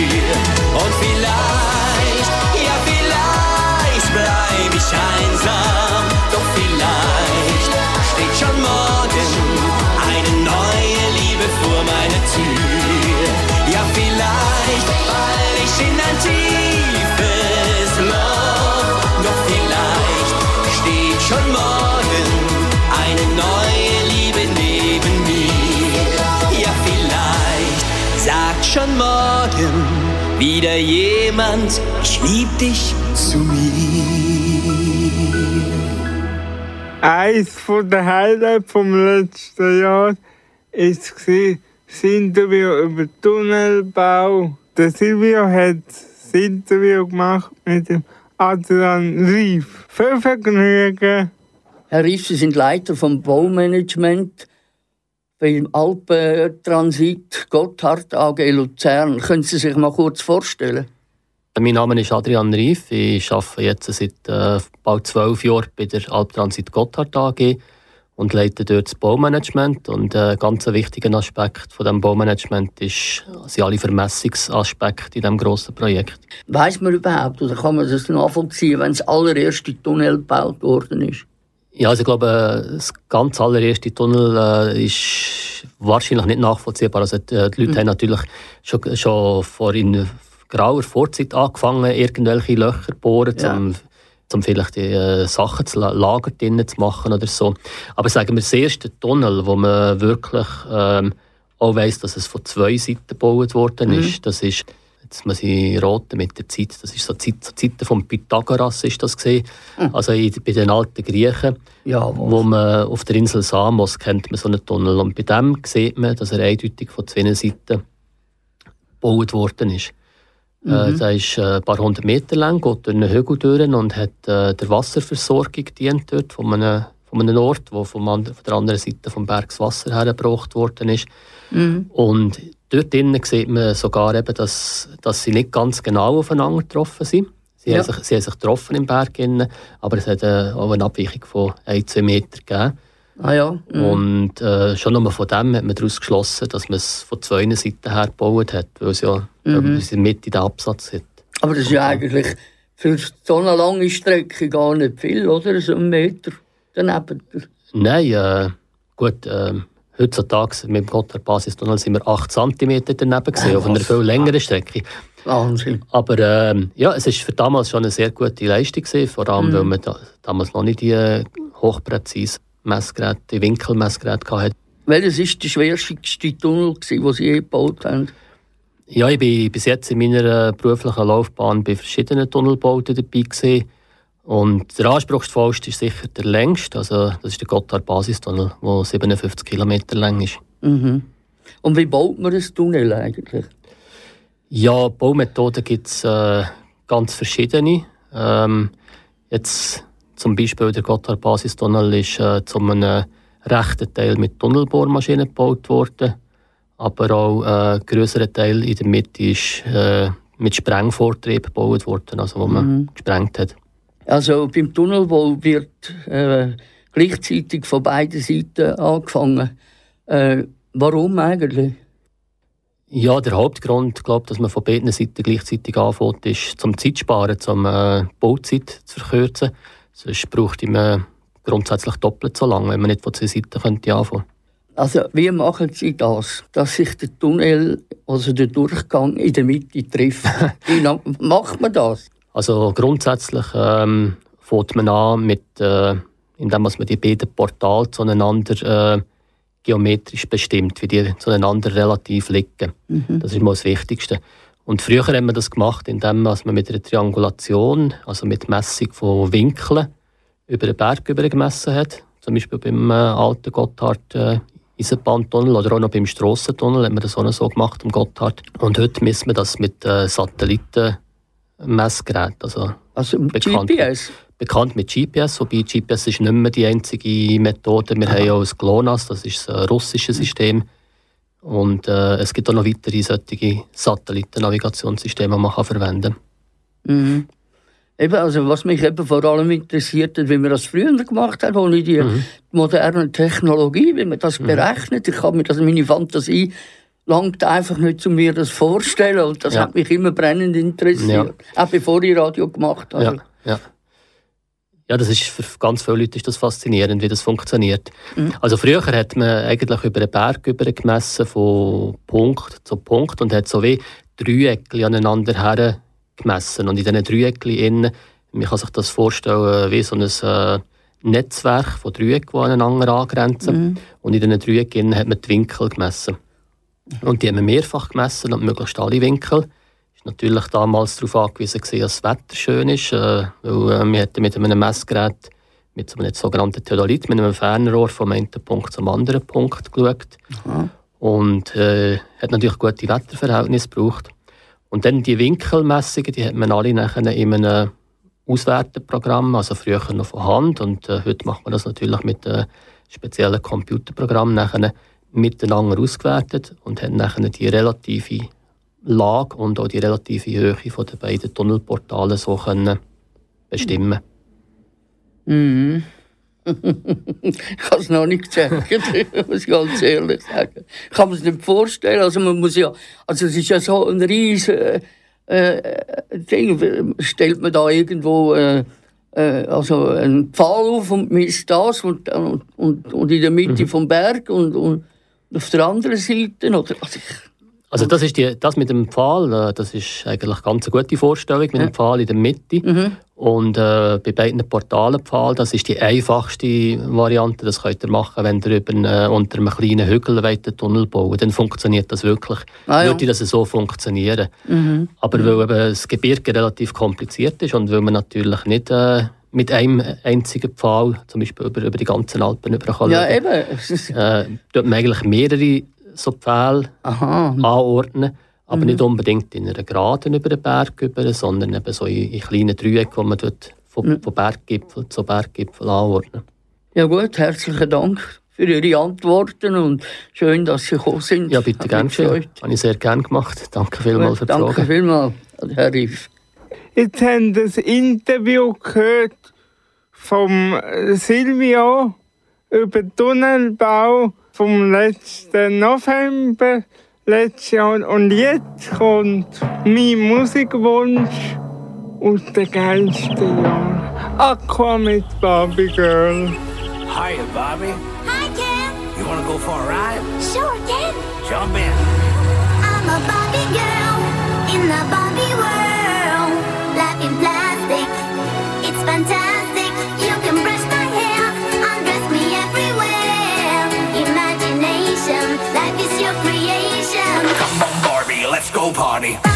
S27: Wieder jemand, ich lieb dich zu mir.
S16: Eins von den Highlights vom letzten Jahr war das Interview über den Tunnelbau. Der Silvio hat das Interview gemacht mit dem Adrian Rief. Viel Vergnügen.
S2: Herr Rief, Sie sind Leiter vom Baumanagement beim Alpentransit Gotthard AG Luzern. Können Sie sich mal kurz vorstellen?
S28: Mein Name ist Adrian Rief. Ich arbeite jetzt seit äh, bald zwölf Jahren bei der Alptransit Gotthard AG und leite dort das Baumanagement. Und ein äh, ganz wichtiger Aspekt von dem Baumanagement ist, sind alle Vermessungsaspekte in diesem grossen Projekt.
S2: Weiß man überhaupt oder kann man das nachvollziehen, wenn das allererste Tunnel gebaut worden ist?
S28: Ja, also ich glaube, das ganz allererste Tunnel äh, ist wahrscheinlich nicht nachvollziehbar. Also die, die Leute mhm. haben natürlich schon, schon vor in grauer Vorzeit angefangen, irgendwelche Löcher zu bohren, ja. um, um vielleicht die äh, Sachen zu Lager drinnen zu machen oder so. Aber sagen wir, das erste Tunnel, wo man wirklich ähm, auch weiss, dass es von zwei Seiten gebaut worden ist, mhm. das ist jetzt muss ich roten mit der Zeit, das ist so die Zeit, so Zeiten von Pythagoras ist das gesehen, mhm. also in, bei den alten Griechen,
S2: ja,
S28: wo man auf der Insel Samos kennt man so einen Tunnel und bei dem sieht man, dass er eindeutig von zwei Seiten gebaut worden ist. Mhm. Äh, der ist äh, ein paar hundert Meter lang, geht durch einen Hügel durch und hat äh, der Wasserversorgung dient dort von einem, von einem Ort, wo von, von der anderen Seite vom Berg das Wasser hergebracht worden ist.
S2: Mhm.
S28: Und dort drinnen sieht man sogar eben, dass, dass sie nicht ganz genau aufeinander getroffen sind. Sie,
S2: Ja.
S28: haben, sich, sie haben sich getroffen im Berg, innen, aber es hat äh, auch eine Abweichung von ein, zwei Metern gegeben.
S2: Ah ja. Mhm.
S28: Und äh, schon nur von dem hat man daraus geschlossen, dass man es von zwei Seiten her gebaut hat, weil es ja
S2: Mhm.
S28: in der Mitte den Absatz hat.
S2: Aber das ist ja eigentlich für so eine lange Strecke gar nicht viel, oder? So ein Meter daneben.
S28: Nein, äh, gut, äh, heutzutage mit dem Gotthard-Basistunnel sind wir 8 cm daneben gesehen,
S2: Ah,
S28: auf einer viel längeren Strecke.
S2: Wahnsinn.
S28: Aber ähm, ja, es ist für damals schon eine sehr gute Leistung gewesen, vor allem,
S2: Mhm.
S28: weil man da, damals noch nicht die äh, hochpräzise Messgeräte, die Winkelmessgeräte hatte.
S2: Welches war der schwerste Tunnel, gewesen, den Sie je gebaut haben?
S28: Ja, ich bin bis jetzt in meiner äh, beruflichen Laufbahn bei verschiedenen Tunnelbauten dabei gewesen. Und der anspruchsvollste ist sicher der längste, also das ist der Gotthard-Basistunnel, der 57 Kilometer lang ist.
S2: Mhm. Und wie baut man ein Tunnel eigentlich?
S28: Ja, Baumethoden gibt es äh, ganz verschiedene. Ähm, jetzt zum Beispiel der Gotthard-Basistunnel ist äh, zu einem rechten Teil mit Tunnelbohrmaschinen gebaut worden, aber auch äh, ein grösserer Teil in der Mitte ist äh, mit Sprengvortrieb gebaut worden, also wo man
S2: Mhm.
S28: gesprengt hat.
S2: Also beim Tunnelbau wird äh, gleichzeitig von beiden Seiten angefangen. Äh, warum eigentlich?
S28: Ja, der Hauptgrund, glaub, dass man von beiden Seiten gleichzeitig anfängt, ist zum Zeitsparen, zum äh, Bauzeit zu verkürzen. Sonst braucht man grundsätzlich doppelt so lange, wenn man nicht von zwei Seiten könnte anfangen
S2: Also wie machen Sie das, dass sich der Tunnel, also der Durchgang in der Mitte trifft? wie macht man das?
S28: Also grundsätzlich ähm, fängt man an, mit, äh, indem man die beiden Portale zueinander äh, geometrisch bestimmt, wie die zueinander relativ liegen.
S2: Mhm.
S28: Das ist mal das Wichtigste. Und früher haben wir das gemacht, indem man mit einer Triangulation, also mit Messung von Winkeln, über den Berg über gemessen hat. Zum Beispiel beim äh, alten Gotthard äh, Eisenbahntunnel oder auch noch beim Strassentunnel haben wir das auch noch so gemacht, am Gotthard. Und heute messen wir das mit äh, Satellitenmessgeräten. Also,
S2: also
S28: bekannt,
S2: GPS?
S28: Bekannt mit GPS, wobei GPS ist nicht mehr die einzige Methode. Wir haben ja auch das GLONASS, das ist ein russisches System. Und äh, es gibt auch noch weitere solche Satellitennavigationssysteme, die man kann verwenden kann.
S2: Mhm. Eben, also was mich eben vor allem interessiert hat, wie man das früher gemacht hat, ohne die moderne Technologie, wie man das berechnet. Ich habe mir das, meine Fantasie langt einfach nicht, um mir das vorzustellen. Und das
S28: Ja.
S2: hat mich immer brennend interessiert. Auch bevor ich Radio gemacht habe.
S28: Ja, ja. Ja, das ist für ganz viele Leute ist das faszinierend, wie das funktioniert.
S2: Mhm.
S28: Also früher hat man eigentlich über den Berg über gemessen von Punkt zu Punkt und hat so wie Dreieckchen aneinander her gemessen. Und in diesen Dreieckchen innen, man kann sich das vorstellen wie so ein äh, Netzwerk von Dreiecken, die aneinander angrenzen.
S2: Mhm.
S28: Und in diesen Dreiecken innen hat man die Winkel gemessen. Und die haben wir mehrfach gemessen und möglichst alle Winkel ist natürlich damals darauf angewiesen, dass das Wetter schön ist. Äh, weil, äh, wir hatten mit einem Messgerät, mit so einem sogenannten Theodolit, mit einem Fernrohr vom einen Punkt zum anderen Punkt geschaut. Und äh, hat natürlich gute Wetterverhältnisse gebraucht. Und dann die Winkelmessungen, die hat man alle nachher in einem Auswerteprogramm, also früher noch von Hand und äh, heute macht man das natürlich mit einem speziellen Computerprogramm nachher miteinander ausgewertet und hat nachher die relative Lage und auch die relative Höhe von den beiden Tunnelportalen so können bestimmen.
S2: Mhm. ich habe es noch nicht gecheckt, muss ich ganz ehrlich sagen. Ich kann mir es nicht vorstellen. Also man muss ja, also es ist ja so ein riesen äh, Ding. Stellt man da irgendwo äh, äh, also einen Pfahl auf und misst das und, und, und, und in der Mitte vom Berg und, und auf der anderen Seite oder also ich,
S28: Also das, ist die, das mit dem Pfahl, äh, das ist eigentlich ganz eine gute Vorstellung mit dem Pfahl in der Mitte.
S2: Mhm.
S28: Und äh, bei beiden Portalen Pfahl, das ist die einfachste Variante. Das könnt ihr machen, wenn ihr über einen, äh, unter einem kleinen Hügel einen Tunnel bauen Dann funktioniert das wirklich.
S2: Ah, ja.
S28: Würde das so funktionieren.
S2: Mhm.
S28: Aber weil eben das Gebirge relativ kompliziert ist und weil man natürlich nicht äh, mit einem einzigen Pfahl, zum Beispiel über, über die ganzen Alpen über kann
S2: Ja, eben.
S28: Äh, tut man eigentlich mehrere so Pfähle anordnen, aber
S2: Mhm.
S28: nicht unbedingt in einer Geraden über den Berg, über, sondern eben so in, in kleinen Dreiecken, wo man dort von, von Berggipfel zu Berggipfel anordnen.
S2: Ja gut, herzlichen Dank für Ihre Antworten und schön, dass Sie gekommen sind.
S28: Ja, bitte gerne schön. Habe ich sehr gerne gemacht. Danke vielmals für die
S2: Danke
S28: Frage.
S2: vielmals, Herr Riff.
S16: Jetzt haben wir das Interview gehört vom Silvio über den Tunnelbau vom letzten November letztes Jahr. Und jetzt kommt mein Musikwunsch aus den geilsten Jahren. Aqua mit Barbie Girl.
S20: Hiya, Bobby.
S18: Hi, Ken.
S20: You want to go for a ride?
S18: Sure, Ken.
S20: Jump in.
S18: I'm a Barbie girl in the Barbie world. Life in plastic, it's fantastic.
S20: Party.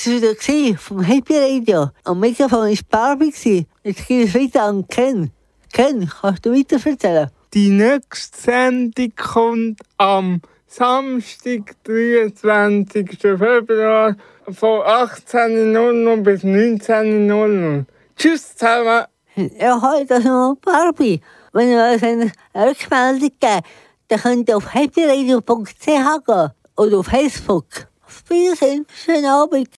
S15: Das war wieder vom Happy Radio. Am Mikrofon war Barbie. Jetzt geht es weiter an Ken. Ken, kannst du weiter erzählen?
S16: Die nächste Sendung kommt am Samstag, 23. Februar von 18.00 bis 19.00. Tschüss zusammen.
S15: Ja, hi, das ist noch Barbie. Wenn ihr uns eine Rückmeldung gebt, dann könnt ihr auf happyradio.ch gehen oder auf Facebook. Auf Wiedersehen, schönen Abend.